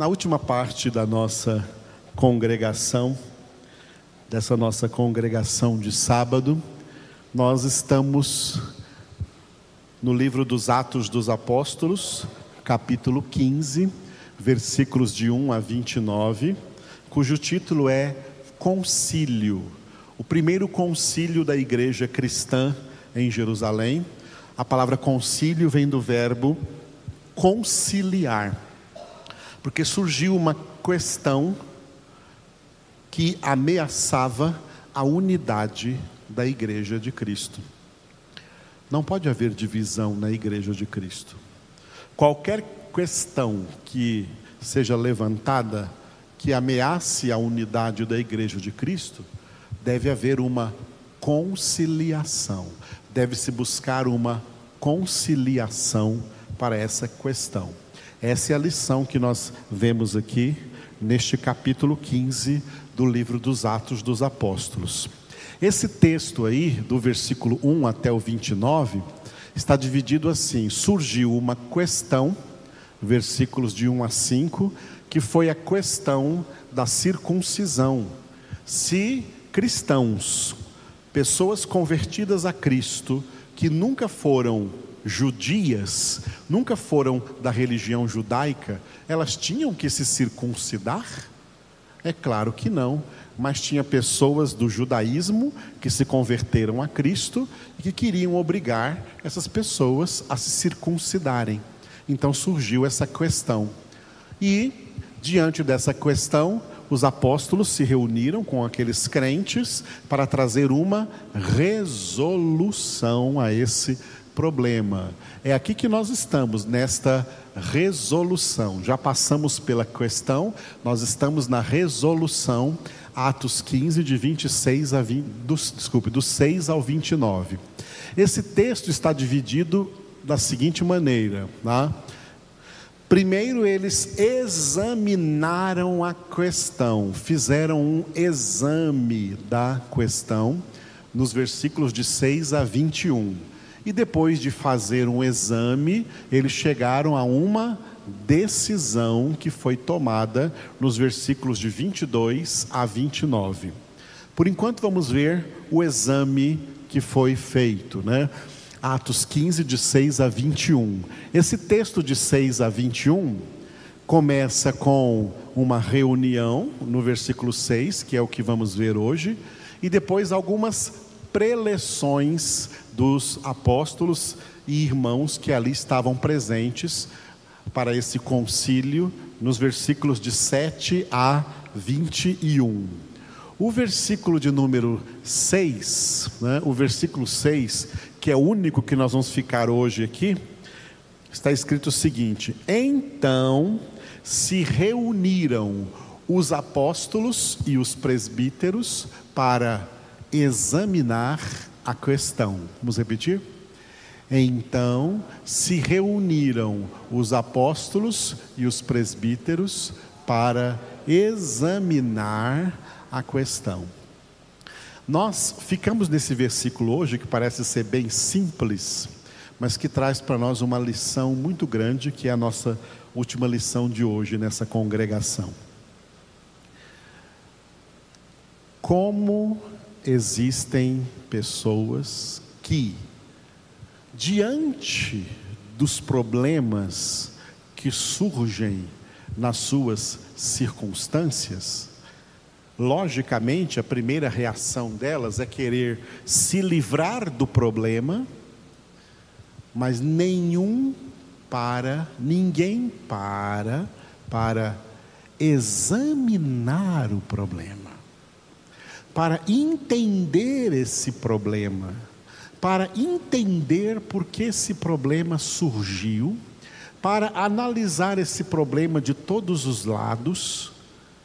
Na última parte da nossa congregação, dessa nossa congregação de sábado, nós estamos no livro dos Atos dos Apóstolos, capítulo 15, versículos de 1 a 29, cujo título é Concílio, o primeiro concílio da igreja cristã em Jerusalém. A palavra concílio vem do verbo conciliar, porque surgiu uma questão que ameaçava a unidade da igreja de Cristo. Não pode haver divisão na igreja de Cristo. Qualquer questão que seja levantada que ameace a unidade da igreja de Cristo, deve haver uma conciliação. Deve-se buscar uma conciliação para essa questão. Essa é a lição que nós vemos aqui neste capítulo 15 do livro dos Atos dos Apóstolos. Esse texto aí, do versículo 1 até o 29, está dividido assim: surgiu uma questão, versículos de 1 a 5, que foi a questão da circuncisão. Se cristãos, pessoas convertidas a Cristo, que nunca foram judias, nunca foram da religião judaica, elas tinham que se circuncidar? É claro que não, mas tinha pessoas do judaísmo que se converteram a Cristo e que queriam obrigar essas pessoas a se circuncidarem. Então surgiu essa questão. E, diante dessa questão, os apóstolos se reuniram com aqueles crentes para trazer uma resolução a esse problema. É aqui que nós estamos, nesta resolução. Já passamos pela questão, nós estamos na resolução, Atos 15, de 26 a 20, dos, desculpe, do 6 ao 29. Esse texto está dividido da seguinte maneira, tá? Primeiro eles examinaram a questão, fizeram um exame da questão, nos versículos de 6 a 21. E depois de fazer um exame, eles chegaram a uma decisão que foi tomada nos versículos de 22 a 29. Por enquanto, vamos ver o exame que foi feito, né? Atos 15, de 6 a 21. Esse texto de 6 a 21 começa com uma reunião, no versículo 6, que é o que vamos ver hoje, e depois algumas preleções dos apóstolos e irmãos que ali estavam presentes para esse concílio, nos versículos de 7 a 21. O versículo de número 6, né, o versículo 6, que é o único que nós vamos ficar hoje aqui, está escrito o seguinte: Então se reuniram os apóstolos e os presbíteros para examinar a questão. Vamos repetir? Então se reuniram os apóstolos e os presbíteros para examinar a questão. Nós ficamos nesse versículo hoje que parece ser bem simples, mas que traz para nós uma lição muito grande, que é a nossa última lição de hoje nessa congregação. Como existem pessoas que, diante dos problemas que surgem nas suas circunstâncias, logicamente a primeira reação delas é querer se livrar do problema, mas nenhum para, ninguém para para examinar o problema para entender esse problema, para entender por que esse problema surgiu, para analisar esse problema de todos os lados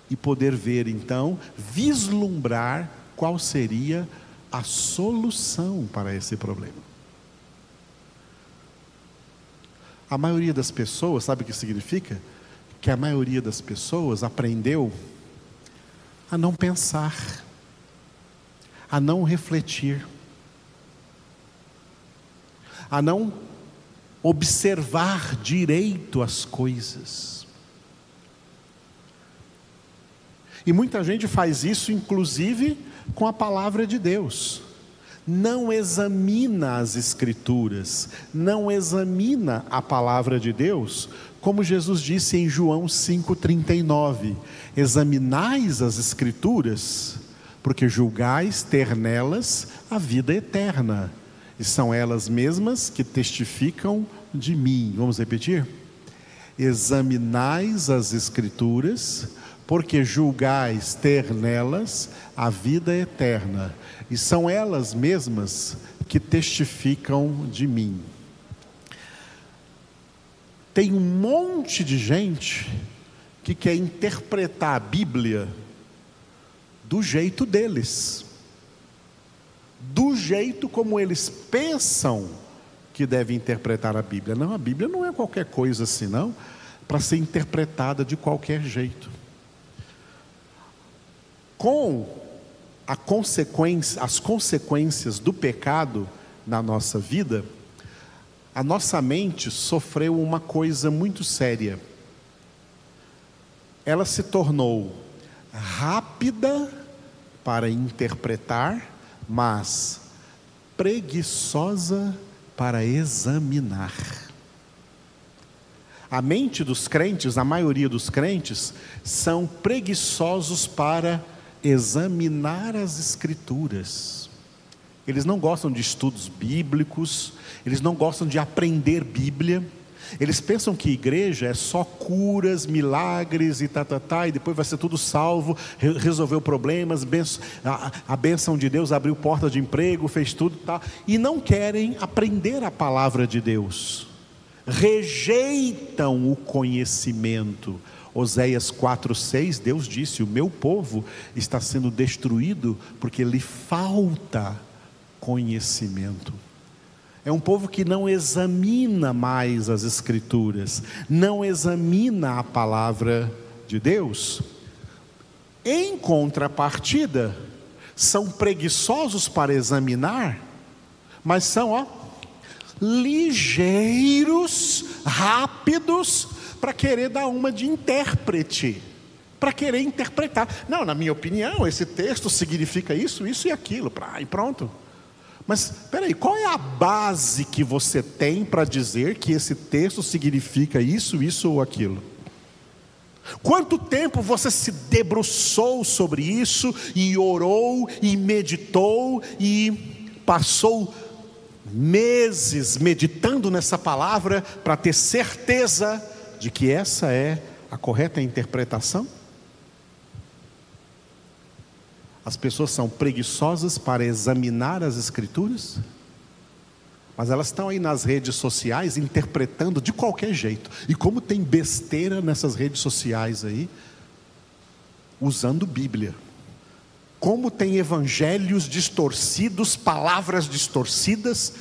e poder ver então, vislumbrar qual seria a solução para esse problema. A maioria das pessoas, sabe o que significa? Que a maioria das pessoas aprendeu a não pensar a não refletir, a não observar direito as coisas. E muita gente faz isso, inclusive, com a palavra de Deus. Não examina as Escrituras, não examina a palavra de Deus, como Jesus disse em João 5,39: Examinais as Escrituras, porque julgais ter nelas a vida eterna, e são elas mesmas que testificam de mim. Vamos repetir? Examinais as Escrituras, porque julgais ter nelas a vida eterna, e são elas mesmas que testificam de mim. Tem um monte de gente que quer interpretar a Bíblia do jeito deles, do jeito como eles pensam que deve interpretar a Bíblia. Não, a Bíblia não é qualquer coisa assim, não, para ser interpretada de qualquer jeito com consequência, as consequências do pecado na nossa vida, a nossa mente sofreu uma coisa muito séria. Ela se tornou rápida para interpretar, mas preguiçosa para examinar. A mente dos crentes, a maioria dos crentes, são preguiçosos para examinar as Escrituras. Eles não gostam de estudos bíblicos, eles não gostam de aprender Bíblia. Eles pensam que igreja é só curas, milagres e tá, tá, tá, e depois vai ser tudo salvo, resolveu problemas, a bênção de Deus abriu porta de emprego, fez tudo, tá, e não querem aprender a palavra de Deus, rejeitam o conhecimento, Oséias 4:6, Deus disse: "O meu povo está sendo destruído porque lhe falta conhecimento". É um povo que não examina mais as escrituras, não examina a palavra de Deus. Em contrapartida, são preguiçosos para examinar, mas são, ó, ligeiros, rápidos para querer dar uma de intérprete, para querer interpretar. Não, na minha opinião, esse texto significa isso, isso e aquilo, pra, e pronto. Mas peraí, qual é a base que você tem para dizer que esse texto significa isso, isso ou aquilo? Quanto tempo você se debruçou sobre isso e orou e meditou e passou meses meditando nessa palavra para ter certeza de que essa é a correta interpretação? As pessoas são preguiçosas para examinar as Escrituras, mas elas estão aí nas redes sociais interpretando de qualquer jeito. E como tem besteira nessas redes sociais aí, usando Bíblia. Como tem evangelhos distorcidos, palavras distorcidas,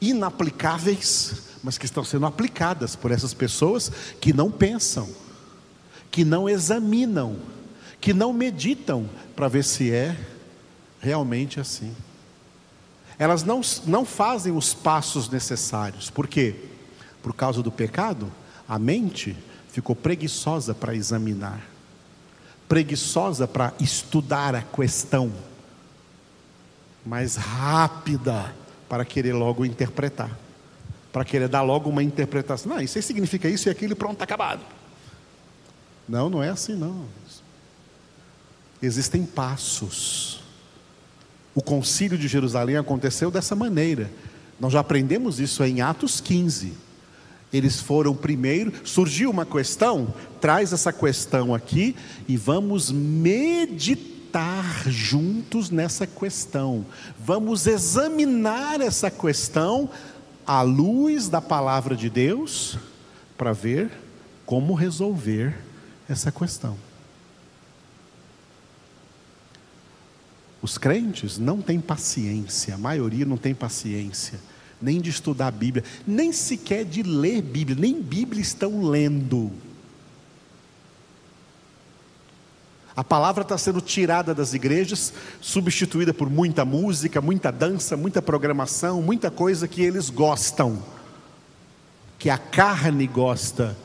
inaplicáveis, mas que estão sendo aplicadas por essas pessoas que não pensam, que não examinam, que não meditam para ver se é realmente assim. Elas não, não fazem os passos necessários, por quê? Por causa do pecado, a mente ficou preguiçosa para examinar, preguiçosa para estudar a questão, mais rápida para querer logo interpretar para querer dar logo uma interpretação. Não, isso aí significa isso e aquilo pronto, acabado. Não, não é assim não. Existem passos. O concílio de Jerusalém aconteceu dessa maneira. Nós já aprendemos isso em Atos 15. Eles foram primeiro, surgiu uma questão, traz essa questão aqui e vamos meditar juntos nessa questão. Vamos examinar essa questão à luz da palavra de Deus para ver como resolver essa questão. Os crentes não têm paciência, a maioria não tem paciência, nem de estudar a Bíblia, nem sequer de ler Bíblia, nem Bíblia estão lendo. A palavra está sendo tirada das igrejas, substituída por muita música, muita dança, muita programação, muita coisa que eles gostam, que a carne gosta.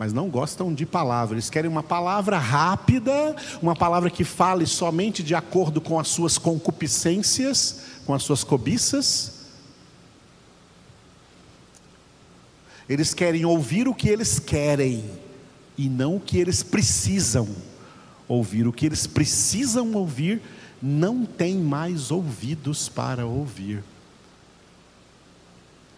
Mas não gostam de palavra. Eles querem uma palavra rápida, uma palavra que fale somente de acordo com as suas concupiscências, com as suas cobiças. Eles querem ouvir o que eles querem e não o que eles precisam ouvir. O que eles precisam ouvir não tem mais ouvidos para ouvir.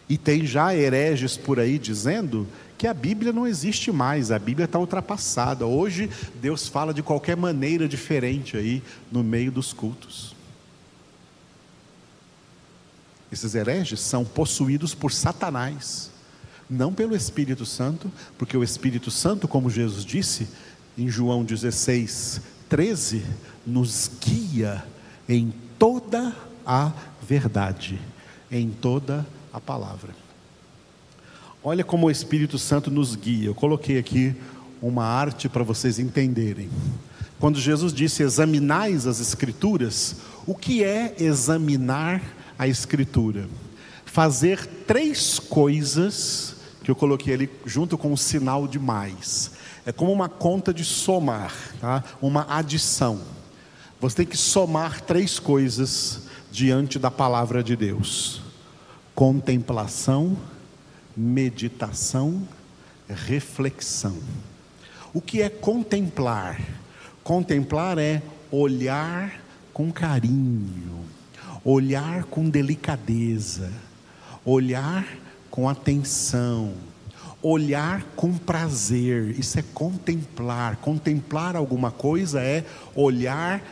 E tem já hereges por aí dizendo que a Bíblia não existe mais, a Bíblia está ultrapassada. Hoje Deus fala de qualquer maneira diferente aí no meio dos cultos. Esses hereges são possuídos por Satanás não pelo Espírito Santo, porque o Espírito Santo, como Jesus disse em João 16, 13, nos guia em toda a verdade, em toda a palavra. Olha como o Espírito Santo nos guia. Eu coloquei aqui uma arte para vocês entenderem. Quando Jesus disse examinais as Escrituras, o que é examinar a Escritura? Fazer três coisas que eu coloquei ali junto com o sinal de mais. É como uma conta de somar, tá? uma adição. Você tem que somar três coisas diante da palavra de Deus: contemplação, meditação, reflexão. O que é contemplar? Contemplar é olhar com carinho, olhar com delicadeza, olhar com atenção, olhar com prazer, isso é contemplar. Contemplar alguma coisa é olhar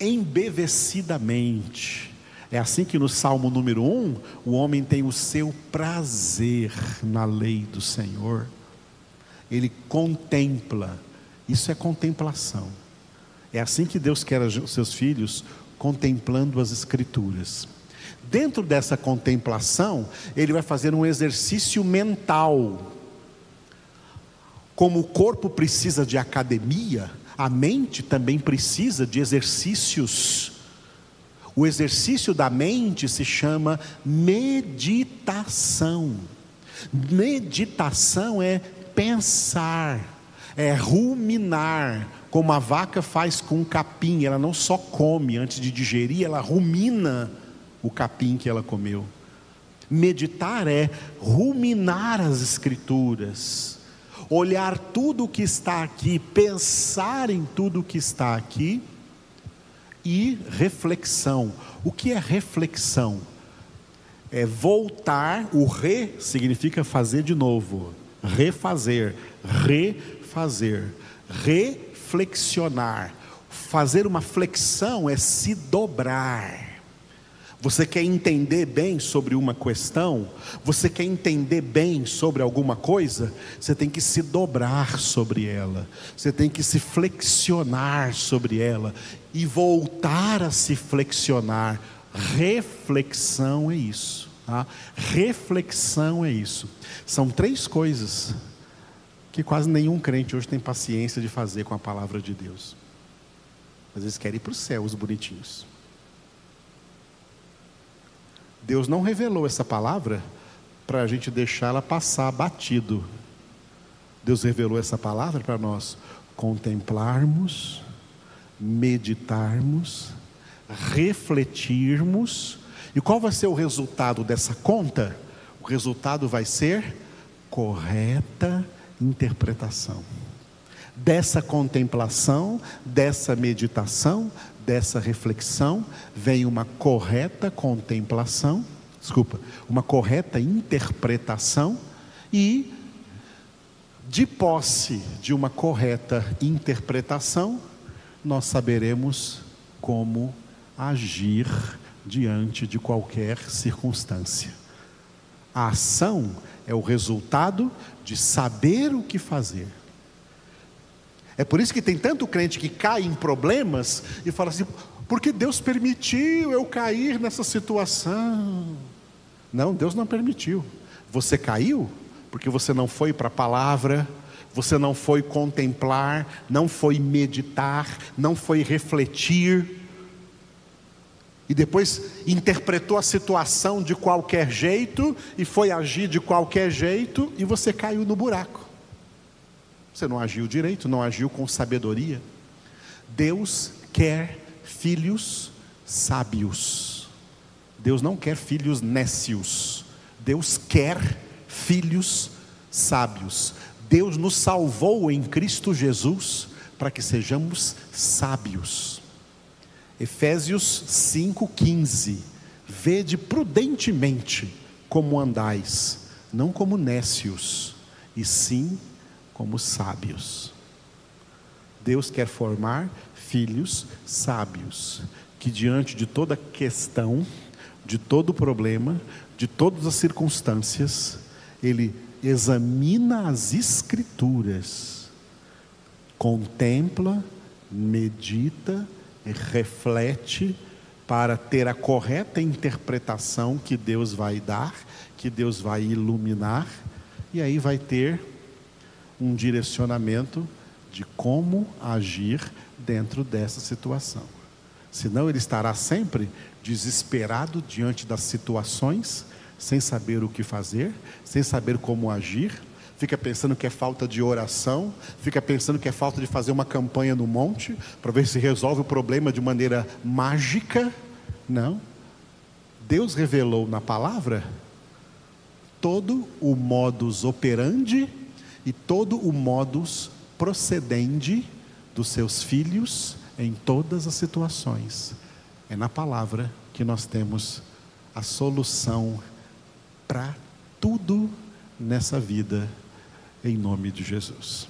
embevecidamente. É assim que no Salmo número 1, o homem tem o seu prazer na lei do Senhor. Ele contempla. Isso é contemplação. É assim que Deus quer os seus filhos contemplando as Escrituras. Dentro dessa contemplação, ele vai fazer um exercício mental. Como o corpo precisa de academia, a mente também precisa de exercícios. O exercício da mente se chama meditação. Meditação é pensar, é ruminar, como a vaca faz com o capim, ela não só come antes de digerir, ela rumina o capim que ela comeu. Meditar é ruminar as Escrituras, olhar tudo o que está aqui, pensar em tudo o que está aqui e reflexão. O que é reflexão? É voltar, o re significa fazer de novo, refazer, refazer, reflexionar. Fazer uma flexão é se dobrar você quer entender bem sobre uma questão? Você quer entender bem sobre alguma coisa? Você tem que se dobrar sobre ela. Você tem que se flexionar sobre ela e voltar a se flexionar. Reflexão é isso. Tá? Reflexão é isso. São três coisas que quase nenhum crente hoje tem paciência de fazer com a palavra de Deus. Às vezes querem ir para o céu, os bonitinhos. Deus não revelou essa palavra para a gente deixá-la passar batido. Deus revelou essa palavra para nós contemplarmos, meditarmos, refletirmos. E qual vai ser o resultado dessa conta? O resultado vai ser correta interpretação. Dessa contemplação, dessa meditação, dessa reflexão vem uma correta contemplação, desculpa, uma correta interpretação e de posse de uma correta interpretação, nós saberemos como agir diante de qualquer circunstância. A ação é o resultado de saber o que fazer. É por isso que tem tanto crente que cai em problemas e fala assim: porque Deus permitiu eu cair nessa situação. Não, Deus não permitiu. Você caiu porque você não foi para a palavra, você não foi contemplar, não foi meditar, não foi refletir. E depois interpretou a situação de qualquer jeito e foi agir de qualquer jeito e você caiu no buraco. Você não agiu direito, não agiu com sabedoria. Deus quer filhos sábios. Deus não quer filhos nécios. Deus quer filhos sábios. Deus nos salvou em Cristo Jesus para que sejamos sábios. Efésios 5,15: Vede prudentemente como andais, não como nécios, e sim como sábios. Deus quer formar filhos sábios, que diante de toda questão, de todo problema, de todas as circunstâncias, ele examina as Escrituras, contempla, medita, reflete para ter a correta interpretação que Deus vai dar, que Deus vai iluminar, e aí vai ter um direcionamento de como agir dentro dessa situação. Senão ele estará sempre desesperado diante das situações, sem saber o que fazer, sem saber como agir, fica pensando que é falta de oração, fica pensando que é falta de fazer uma campanha no monte para ver se resolve o problema de maneira mágica. Não. Deus revelou na palavra todo o modus operandi e todo o modus procedendi dos seus filhos em todas as situações. É na palavra que nós temos a solução para tudo nessa vida, em nome de Jesus.